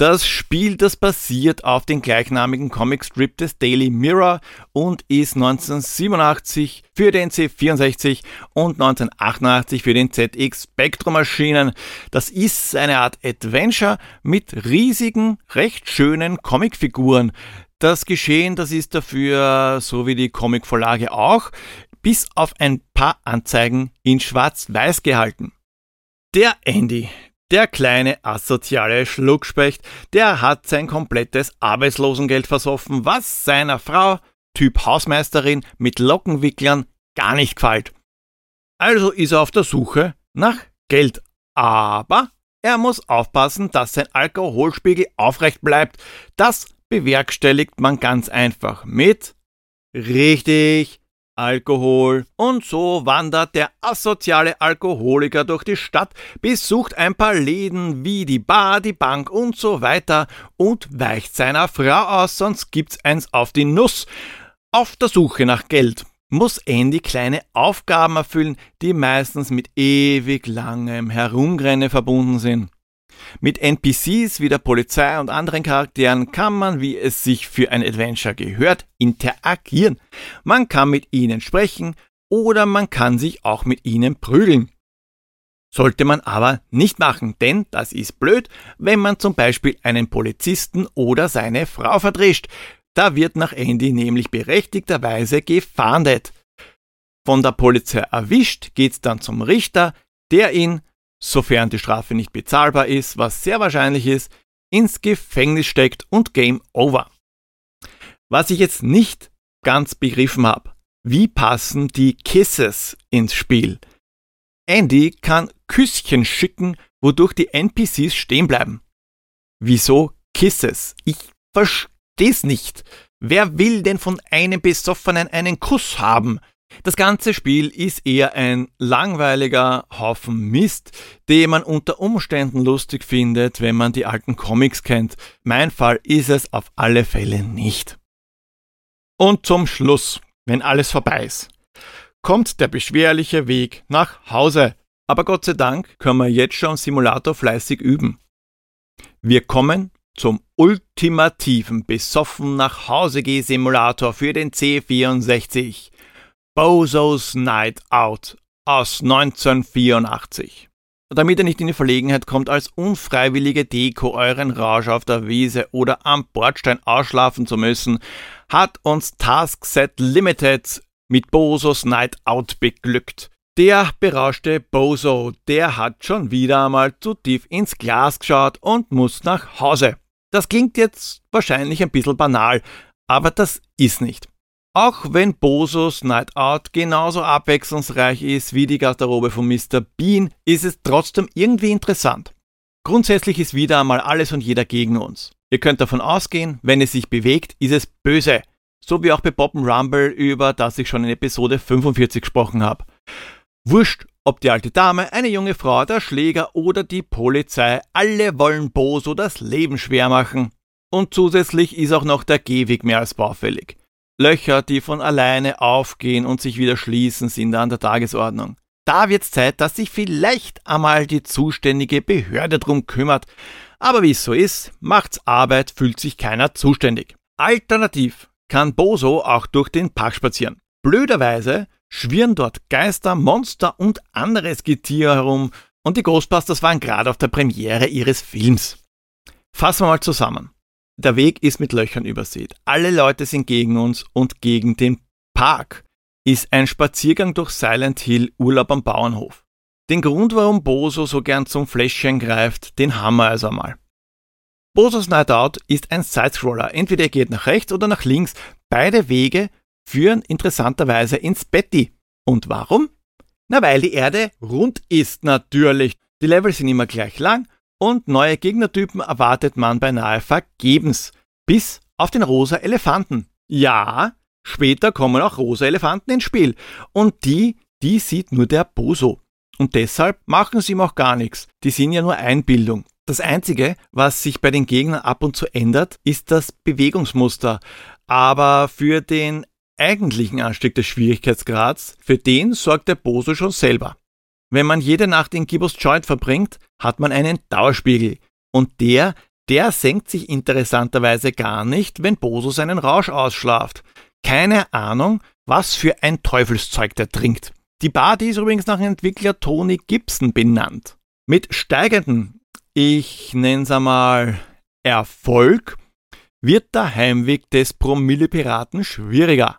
Das Spiel, das basiert auf den gleichnamigen Comicstrip des Daily Mirror und ist 1987 für den C64 und 1988 für den ZX Spectrum erschienen. Das ist eine Art Adventure mit riesigen, recht schönen Comicfiguren, das Geschehen, das ist dafür, so wie die Comicvorlage auch, bis auf ein paar Anzeigen in schwarz-weiß gehalten. Der Andy, der kleine asoziale Schluckspecht, der hat sein komplettes Arbeitslosengeld versoffen, was seiner Frau, Typ Hausmeisterin mit Lockenwicklern, gar nicht gefällt. Also ist er auf der Suche nach Geld. Aber er muss aufpassen, dass sein Alkoholspiegel aufrecht bleibt. Das bewerkstelligt man ganz einfach mit richtig Alkohol. Und so wandert der asoziale Alkoholiker durch die Stadt, besucht ein paar Läden wie die Bar, die Bank und so weiter und weicht seiner Frau aus, sonst gibt's eins auf die Nuss. Auf der Suche nach Geld muss Andy kleine Aufgaben erfüllen, die meistens mit ewig langem Herumrennen verbunden sind. Mit NPCs wie der Polizei und anderen Charakteren kann man, wie es sich für ein Adventure gehört, interagieren. Man kann mit ihnen sprechen oder man kann sich auch mit ihnen prügeln. Sollte man aber nicht machen, denn das ist blöd, wenn man zum Beispiel einen Polizisten oder seine Frau verdrescht. Da wird nach Andy nämlich berechtigterweise gefahndet. Von der Polizei erwischt geht's dann zum Richter, der ihn sofern die Strafe nicht bezahlbar ist, was sehr wahrscheinlich ist, ins Gefängnis steckt und Game Over. Was ich jetzt nicht ganz begriffen habe, wie passen die Kisses ins Spiel? Andy kann Küsschen schicken, wodurch die NPCs stehen bleiben. Wieso Kisses? Ich versteh's nicht. Wer will denn von einem Besoffenen einen Kuss haben? Das ganze Spiel ist eher ein langweiliger Haufen Mist, den man unter Umständen lustig findet, wenn man die alten Comics kennt. Mein Fall ist es auf alle Fälle nicht. Und zum Schluss, wenn alles vorbei ist, kommt der beschwerliche Weg nach Hause. Aber Gott sei Dank können wir jetzt schon Simulator fleißig üben. Wir kommen zum ultimativen besoffen nach Hause geh Simulator für den C64. Bozo's Night Out aus 1984. Damit ihr nicht in die Verlegenheit kommt, als unfreiwillige Deko euren Rausch auf der Wiese oder am Bordstein ausschlafen zu müssen, hat uns Taskset Limited mit Bozo's Night Out beglückt. Der berauschte Bozo, der hat schon wieder einmal zu tief ins Glas geschaut und muss nach Hause. Das klingt jetzt wahrscheinlich ein bisschen banal, aber das ist nicht. Auch wenn Bozos Night Out genauso abwechslungsreich ist wie die Garderobe von Mr. Bean, ist es trotzdem irgendwie interessant. Grundsätzlich ist wieder einmal alles und jeder gegen uns. Ihr könnt davon ausgehen, wenn es sich bewegt, ist es böse. So wie auch bei Bob Rumble, über das ich schon in Episode 45 gesprochen habe. Wurscht, ob die alte Dame, eine junge Frau, der Schläger oder die Polizei, alle wollen Boso das Leben schwer machen. Und zusätzlich ist auch noch der Gehweg mehr als baufällig. Löcher, die von alleine aufgehen und sich wieder schließen, sind an der Tagesordnung. Da wird's Zeit, dass sich vielleicht einmal die zuständige Behörde drum kümmert. Aber wie es so ist, macht's Arbeit, fühlt sich keiner zuständig. Alternativ kann Boso auch durch den Park spazieren. Blöderweise schwirren dort Geister, Monster und anderes Getier herum und die Ghostbusters waren gerade auf der Premiere ihres Films. Fassen wir mal zusammen. Der Weg ist mit Löchern übersät. Alle Leute sind gegen uns und gegen den Park ist ein Spaziergang durch Silent Hill Urlaub am Bauernhof. Den Grund, warum Boso so gern zum Fläschchen greift, den haben wir also einmal. Bosos Night Out ist ein Sidescroller. Entweder er geht nach rechts oder nach links. Beide Wege führen interessanterweise ins Betty. Und warum? Na, weil die Erde rund ist natürlich. Die Level sind immer gleich lang und neue Gegnertypen erwartet man beinahe vergebens. Bis auf den rosa Elefanten. Ja, später kommen auch rosa Elefanten ins Spiel. Und die, die sieht nur der Boso. Und deshalb machen sie ihm auch gar nichts. Die sind ja nur Einbildung. Das Einzige, was sich bei den Gegnern ab und zu ändert, ist das Bewegungsmuster. Aber für den eigentlichen Anstieg des Schwierigkeitsgrads, für den sorgt der Boso schon selber. Wenn man jede Nacht in Gibbos Joint verbringt, hat man einen Dauerspiegel. Und der, der senkt sich interessanterweise gar nicht, wenn Boso seinen Rausch ausschlaft. Keine Ahnung, was für ein Teufelszeug der trinkt. Die Bar, die ist übrigens nach dem Entwickler Tony Gibson benannt. Mit steigendem, ich nenn's einmal Erfolg, wird der Heimweg des Promille-Piraten schwieriger.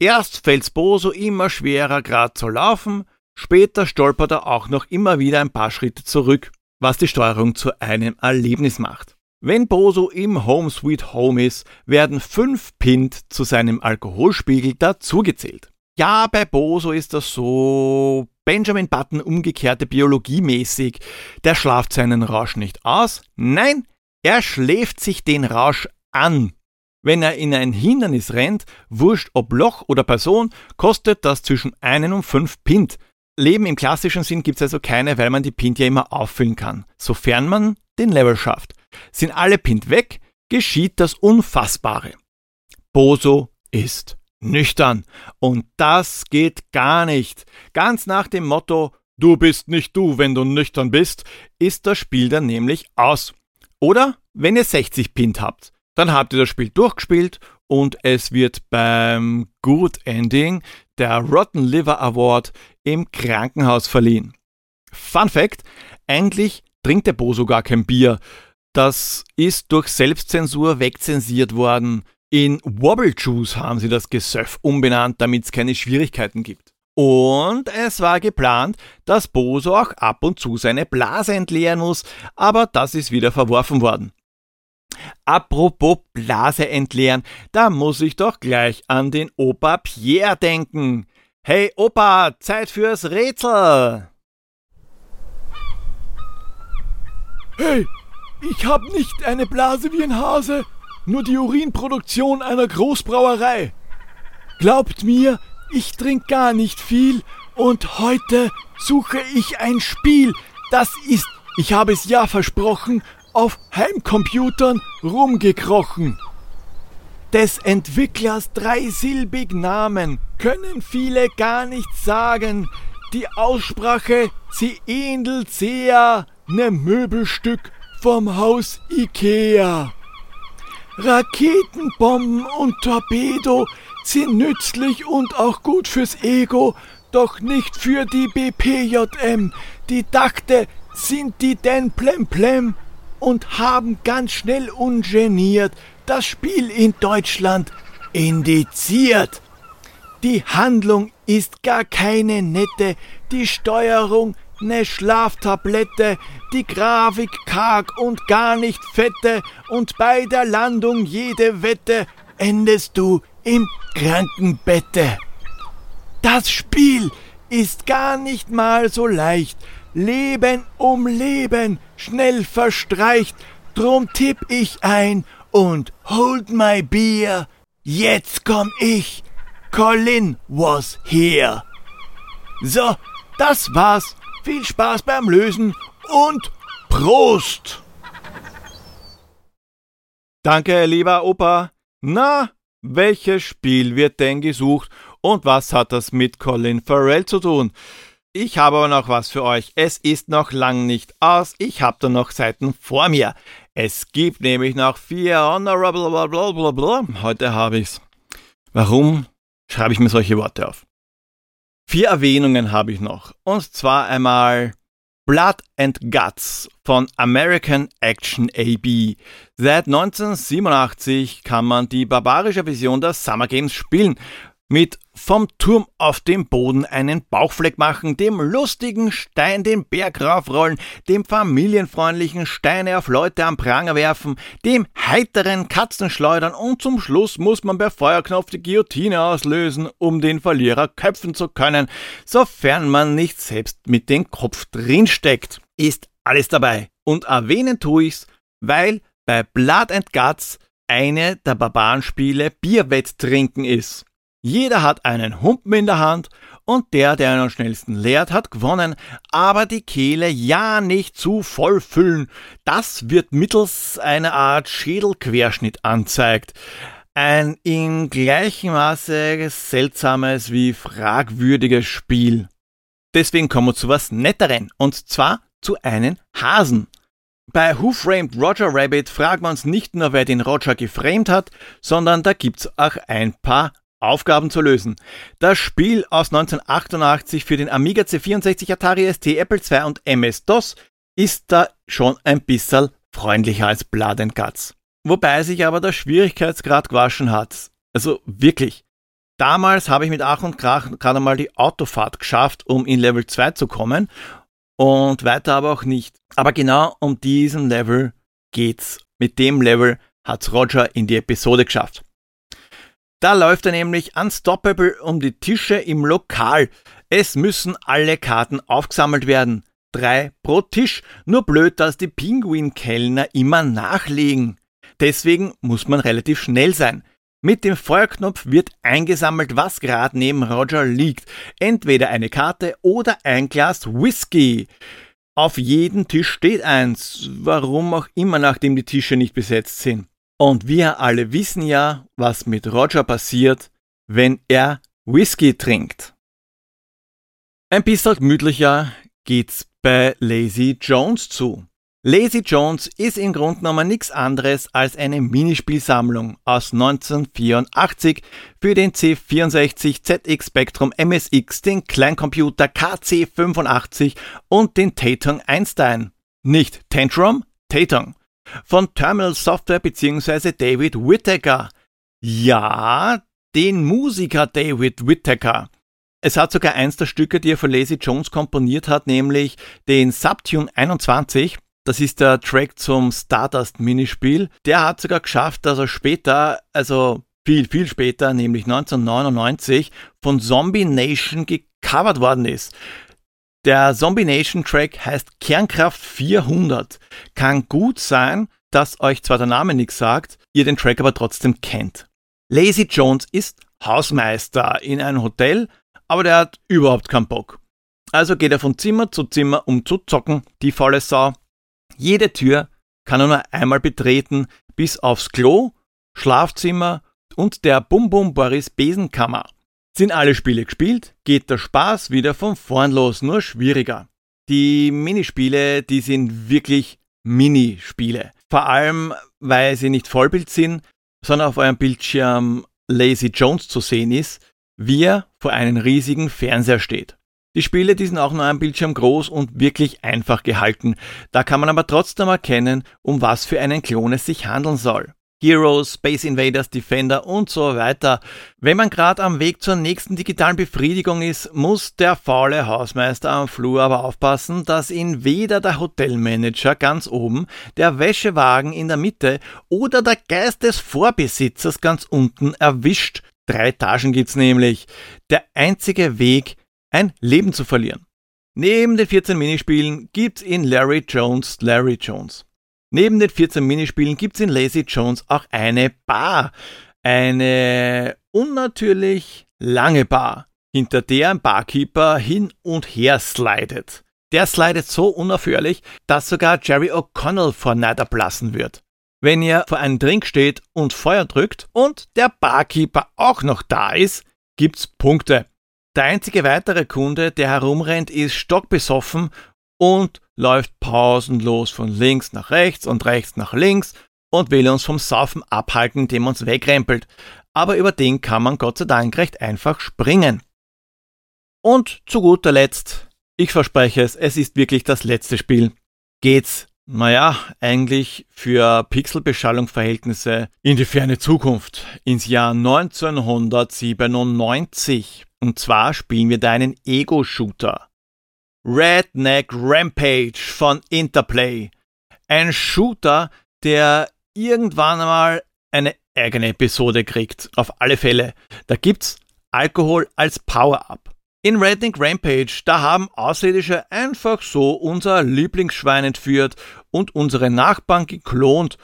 Erst fällt's Boso immer schwerer, grad zu laufen, Später stolpert er auch noch immer wieder ein paar Schritte zurück, was die Steuerung zu einem Erlebnis macht. Wenn Boso im Home Sweet Home ist, werden fünf Pint zu seinem Alkoholspiegel dazugezählt. Ja, bei Boso ist das so Benjamin Button umgekehrte Biologiemäßig. Der schlaft seinen Rausch nicht aus. Nein, er schläft sich den Rausch an. Wenn er in ein Hindernis rennt, wurscht ob Loch oder Person, kostet das zwischen einen und fünf Pint. Leben im klassischen Sinn gibt es also keine, weil man die Pint ja immer auffüllen kann, sofern man den Level schafft. Sind alle Pint weg, geschieht das Unfassbare. Boso ist nüchtern. Und das geht gar nicht. Ganz nach dem Motto, du bist nicht du, wenn du nüchtern bist, ist das Spiel dann nämlich aus. Oder wenn ihr 60 Pint habt, dann habt ihr das Spiel durchgespielt und es wird beim Good Ending der Rotten Liver Award im Krankenhaus verliehen. Fun Fact: Eigentlich trinkt der Boso gar kein Bier. Das ist durch Selbstzensur wegzensiert worden. In Wobble Juice haben sie das Gesöff umbenannt, damit es keine Schwierigkeiten gibt. Und es war geplant, dass Boso auch ab und zu seine Blase entleeren muss, aber das ist wieder verworfen worden. Apropos Blase entleeren, da muss ich doch gleich an den Opa Pierre denken. Hey Opa, Zeit fürs Rätsel! Hey, ich hab nicht eine Blase wie ein Hase, nur die Urinproduktion einer Großbrauerei. Glaubt mir, ich trink gar nicht viel und heute suche ich ein Spiel, das ist, ich habe es ja versprochen, auf Heimcomputern rumgekrochen. Des Entwicklers dreisilbig Namen können viele gar nicht sagen. Die Aussprache, sie ähnelt sehr ne Möbelstück vom Haus Ikea. Raketenbomben und Torpedo sind nützlich und auch gut fürs Ego, doch nicht für die BPJM. Die dachte, sind die denn plemplem und haben ganz schnell ungeniert das Spiel in Deutschland indiziert. Die Handlung ist gar keine nette, die Steuerung ne Schlaftablette, die Grafik karg und gar nicht fette und bei der Landung jede Wette endest du im Krankenbette. Das Spiel ist gar nicht mal so leicht, Leben um Leben schnell verstreicht, drum tipp ich ein und hold my beer, jetzt komm ich, Colin was here. So, Das war's. Viel Spaß beim Lösen und Prost! Danke, lieber Opa. Na, welches Spiel wird denn gesucht und was hat das mit Colin Farrell zu tun? Ich habe aber noch was für euch. Es ist noch lang nicht aus. Ich habe da noch Seiten vor mir. Es gibt nämlich noch vier Honorable blablabla. Heute habe ich's. Warum schreibe ich mir solche Worte auf? Vier Erwähnungen habe ich noch. Und zwar einmal Blood and Guts von American Action AB. Seit 1987 kann man die barbarische Version der Summer Games spielen mit vom Turm auf dem Boden einen Bauchfleck machen, dem lustigen Stein den Berg raufrollen, dem familienfreundlichen Steine auf Leute am Pranger werfen, dem heiteren Katzen schleudern und zum Schluss muss man per Feuerknopf die Guillotine auslösen, um den Verlierer köpfen zu können, sofern man nicht selbst mit dem Kopf drinsteckt. Ist alles dabei. Und erwähnen tue ich's, weil bei Blood and Guts eine der Barbarenspiele Bierwetttrinken ist. Jeder hat einen Humpen in der Hand und der, der ihn am schnellsten leert, hat gewonnen. Aber die Kehle ja nicht zu voll füllen. Das wird mittels einer Art Schädelquerschnitt anzeigt. Ein in gleichem Maße seltsames wie fragwürdiges Spiel. Deswegen kommen wir zu was Netteren. Und zwar zu einem Hasen. Bei Who Framed Roger Rabbit fragt man uns nicht nur, wer den Roger geframed hat, sondern da gibt's auch ein paar Aufgaben zu lösen. Das Spiel aus 1988 für den Amiga C64, Atari ST, Apple II und MS-DOS ist da schon ein bisschen freundlicher als Blood and Guts. Wobei sich aber der Schwierigkeitsgrad gewaschen hat. Also wirklich. Damals habe ich mit Ach und Krach gerade mal die Autofahrt geschafft, um in Level 2 zu kommen und weiter aber auch nicht. Aber genau um diesen Level geht's. Mit dem Level hat's Roger in die Episode geschafft. Da läuft er nämlich unstoppable um die Tische im Lokal. Es müssen alle Karten aufgesammelt werden. Drei pro Tisch. Nur blöd, dass die Pinguin-Kellner immer nachlegen. Deswegen muss man relativ schnell sein. Mit dem Feuerknopf wird eingesammelt, was gerade neben Roger liegt. Entweder eine Karte oder ein Glas Whisky. Auf jedem Tisch steht eins, warum auch immer, nachdem die Tische nicht besetzt sind. Und wir alle wissen ja, was mit Roger passiert, wenn er Whisky trinkt. Ein bisschen gemütlicher geht's bei Lazy Jones zu. Lazy Jones ist im Grunde genommen nichts anderes als eine Minispielsammlung aus 1984 für den C64, ZX Spectrum, MSX, den Kleincomputer KC85 und den Tatung Einstein. Nicht Tantrum, Tatung von Terminal Software bzw. David Whittaker. Ja, den Musiker David Whittaker. Es hat sogar eins der Stücke, die er für Lazy Jones komponiert hat, nämlich den Subtune 21. Das ist der Track zum Stardust Minispiel. Der hat sogar geschafft, dass er später, also viel, viel später, nämlich 1999, von Zombie Nation gecovert worden ist. Der Zombie Nation Track heißt Kernkraft 400. Kann gut sein, dass euch zwar der Name nichts sagt, ihr den Track aber trotzdem kennt. Lazy Jones ist Hausmeister in einem Hotel, aber der hat überhaupt keinen Bock. Also geht er von Zimmer zu Zimmer, um zu zocken, die faule Sau. Jede Tür kann er nur einmal betreten, bis aufs Klo, Schlafzimmer und der Bum Bum Boris Besenkammer. Sind alle Spiele gespielt, geht der Spaß wieder von vorn los, nur schwieriger. Die Minispiele, die sind wirklich Minispiele. Vor allem, weil sie nicht Vollbild sind, sondern auf eurem Bildschirm Lazy Jones zu sehen ist, wie er vor einem riesigen Fernseher steht. Die Spiele, die sind auch nur am Bildschirm groß und wirklich einfach gehalten. Da kann man aber trotzdem erkennen, um was für einen Klon es sich handeln soll. Heroes, Space Invaders, Defender und so weiter. Wenn man gerade am Weg zur nächsten digitalen Befriedigung ist, muss der faule Hausmeister am Flur aber aufpassen, dass ihn weder der Hotelmanager ganz oben, der Wäschewagen in der Mitte oder der Geist des Vorbesitzers ganz unten erwischt. Drei Etagen gibt's nämlich. Der einzige Weg, ein Leben zu verlieren. Neben den 14 Minispielen gibt's in Larry Jones Larry Jones. Neben den 14 Minispielen gibt's in Lazy Jones auch eine Bar. Eine unnatürlich lange Bar. hinter der ein Barkeeper hin und her slidet. Der slidet so unaufhörlich, dass sogar Jerry O'Connell vor Neid erblassen wird. Wenn ihr vor einem Drink steht und Feuer drückt und der Barkeeper auch noch da ist, gibt's Punkte. Der einzige weitere Kunde, der herumrennt, ist stockbesoffen und läuft pausenlos von links nach rechts und rechts nach links und will uns vom Saufen abhalten, indem uns wegrempelt. Aber über den kann man Gott sei Dank recht einfach springen. Und zu guter Letzt, ich verspreche es, es ist wirklich das letzte Spiel. Geht's, naja, eigentlich für Pixelbeschallungsverhältnisse in die ferne Zukunft, ins Jahr 1997. Und zwar spielen wir da einen Ego-Shooter. Redneck Rampage von Interplay. Ein Shooter, der irgendwann einmal eine eigene Episode kriegt. Auf alle Fälle. Da gibt's Alkohol als Power-Up. In Redneck Rampage, da haben Außerirdische einfach so unser Lieblingsschwein entführt und unsere Nachbarn geklont.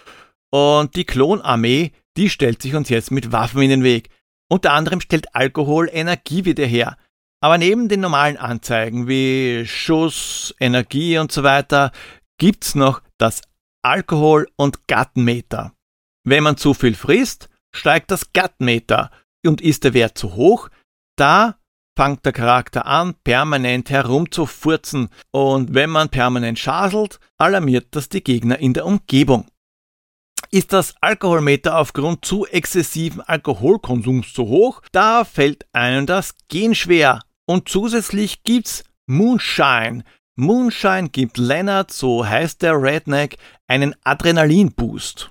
Und die Klonarmee, die stellt sich uns jetzt mit Waffen in den Weg. Unter anderem stellt Alkohol Energie wieder her. Aber neben den normalen Anzeigen wie Schuss, Energie und so weiter gibt's noch das Alkohol- und Gattenmeter. Wenn man zu viel frisst, steigt das Gattenmeter und ist der Wert zu hoch, da fängt der Charakter an, permanent herumzufurzen und wenn man permanent schaselt, alarmiert das die Gegner in der Umgebung. Ist das Alkoholmeter aufgrund zu exzessiven Alkoholkonsums zu hoch, da fällt einem das Gen schwer. Und zusätzlich gibt's Moonshine. Moonshine gibt Leonard, so heißt der Redneck, einen Adrenalin-Boost.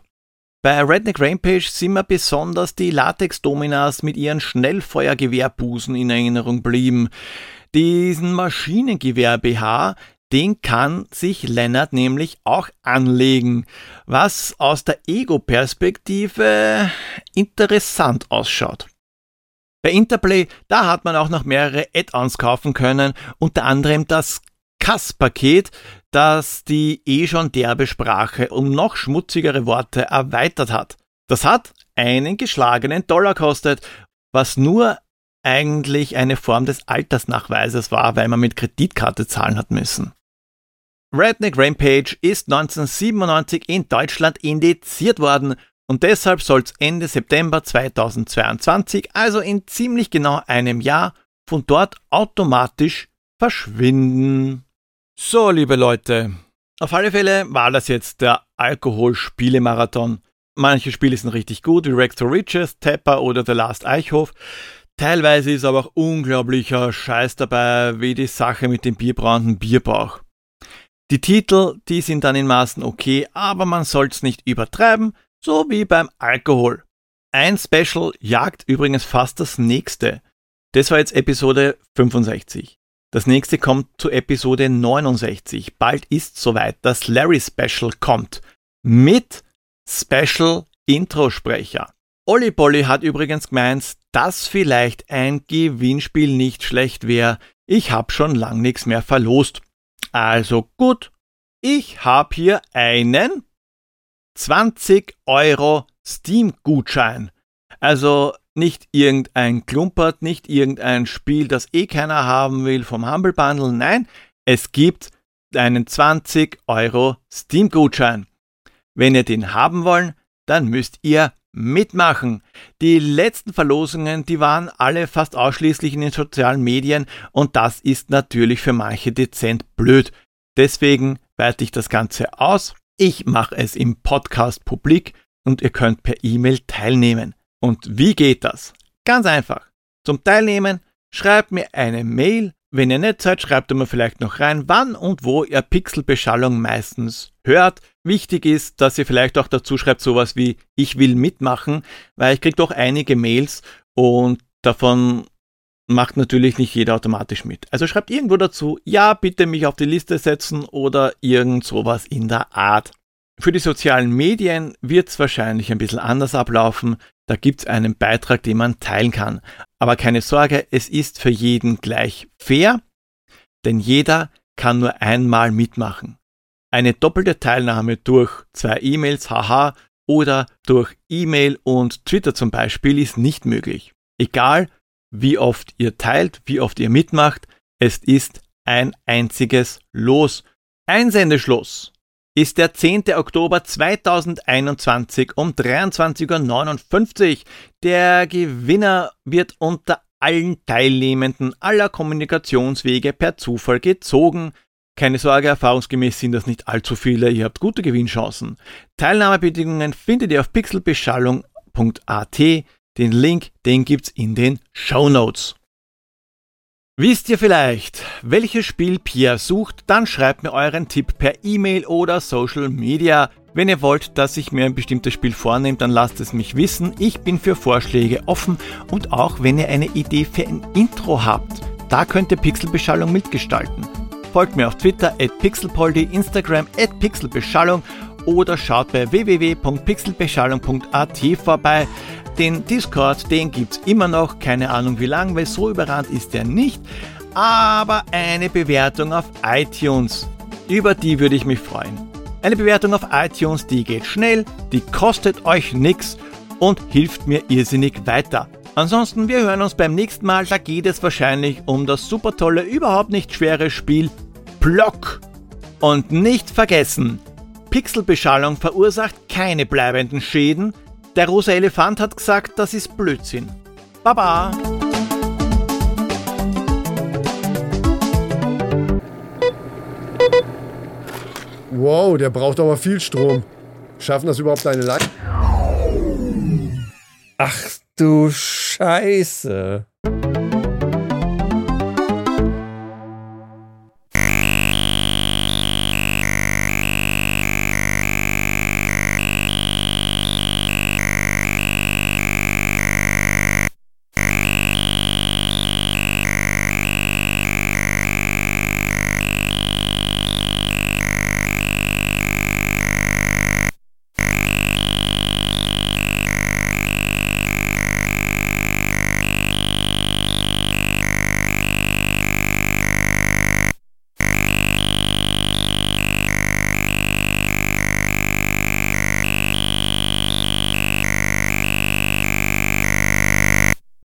Bei Redneck Rampage sind mir besonders die Latex-Dominas mit ihren Schnellfeuergewehrbusen in Erinnerung blieben. Diesen Maschinengewehr-BH, den kann sich Lennart nämlich auch anlegen, was aus der Ego-Perspektive interessant ausschaut. Bei Interplay, da hat man auch noch mehrere Add-ons kaufen können, unter anderem das Kass-Paket, das die eh schon derbe Sprache um noch schmutzigere Worte erweitert hat. Das hat einen geschlagenen Dollar kostet, was nur eigentlich eine Form des Altersnachweises war, weil man mit Kreditkarte zahlen hat müssen. Redneck Rampage ist 1997 in Deutschland indiziert worden und deshalb soll es Ende September 2022, also in ziemlich genau einem Jahr, von dort automatisch verschwinden. So, liebe Leute, auf alle Fälle war das jetzt der Alkoholspielemarathon. Manche Spiele sind richtig gut, wie Rex to Riches, Tapper oder The Last Eichhof. Teilweise ist aber auch unglaublicher Scheiß dabei, wie die Sache mit dem bierbrauenden Bierbauch. Die Titel, die sind dann in Maßen okay, aber man soll's nicht übertreiben, so wie beim Alkohol. Ein Special jagt übrigens fast das nächste. Das war jetzt Episode 65. Das nächste kommt zu Episode 69. Bald ist soweit, das Larry Special kommt. Mit Special Introsprecher. Olli Polly hat übrigens gemeint, dass vielleicht ein Gewinnspiel nicht schlecht wäre. Ich hab schon lang nichts mehr verlost. Also gut, ich habe hier einen 20 Euro Steam-Gutschein. Also nicht irgendein Klumpert, nicht irgendein Spiel, das eh keiner haben will vom Humble Bundle. Nein, es gibt einen 20 Euro Steam-Gutschein. Wenn ihr den haben wollt, dann müsst ihr mitmachen. Die letzten Verlosungen, die waren alle fast ausschließlich in den sozialen Medien und das ist natürlich für manche dezent blöd. Deswegen weite ich das Ganze aus. Ich mache es im Podcast publik und ihr könnt per E-Mail teilnehmen. Und wie geht das? Ganz einfach. Zum Teilnehmen schreibt mir eine Mail. Wenn ihr nicht seid, schreibt ihr mir vielleicht noch rein, wann und wo ihr Pixelbeschallung meistens hört. Wichtig ist, dass ihr vielleicht auch dazu schreibt sowas wie ich will mitmachen, weil ich kriege doch einige Mails und davon macht natürlich nicht jeder automatisch mit. Also schreibt irgendwo dazu, ja, bitte mich auf die Liste setzen oder irgend sowas in der Art. Für die sozialen Medien wird es wahrscheinlich ein bisschen anders ablaufen. Da gibt es einen Beitrag, den man teilen kann. Aber keine Sorge, es ist für jeden gleich fair, denn jeder kann nur einmal mitmachen. Eine doppelte Teilnahme durch zwei E-Mails, haha, oder durch E-Mail und Twitter zum Beispiel ist nicht möglich. Egal, wie oft ihr teilt, wie oft ihr mitmacht. Es ist ein einziges Los. Einsendeschluss ist der 10. Oktober 2021 um 23.59 Uhr. Der Gewinner wird unter allen Teilnehmenden aller Kommunikationswege per Zufall gezogen. Keine Sorge, erfahrungsgemäß sind das nicht allzu viele, ihr habt gute Gewinnchancen. Teilnahmebedingungen findet ihr auf pixelbeschallung.at. Den Link, den gibt's in den Show Notes. Wisst ihr vielleicht, welches Spiel Pierre sucht? Dann schreibt mir euren Tipp per E-Mail oder Social Media. Wenn ihr wollt, dass ich mir ein bestimmtes Spiel vornehme, dann lasst es mich wissen. Ich bin für Vorschläge offen und auch wenn ihr eine Idee für ein Intro habt, da könnt ihr Pixelbeschallung mitgestalten. Folgt mir auf Twitter at pixelpoldi, Instagram at pixelbeschallung oder schaut bei www.pixelbeschallung.at vorbei. Den Discord, den gibt's immer noch, keine Ahnung wie lang, weil so überrannt ist er nicht. Aber eine Bewertung auf iTunes, über die würde ich mich freuen. Eine Bewertung auf iTunes, die geht schnell, die kostet euch nichts und hilft mir irrsinnig weiter. Ansonsten, wir hören uns beim nächsten Mal, da geht es wahrscheinlich um das super tolle, überhaupt nicht schwere Spiel Block. Und nicht vergessen, Pixelbeschallung verursacht keine bleibenden Schäden, der rosa Elefant hat gesagt, das ist Blödsinn. Baba! Wow, der braucht aber viel Strom. Schaffen das überhaupt deine Leitung? Ach du Scheiße.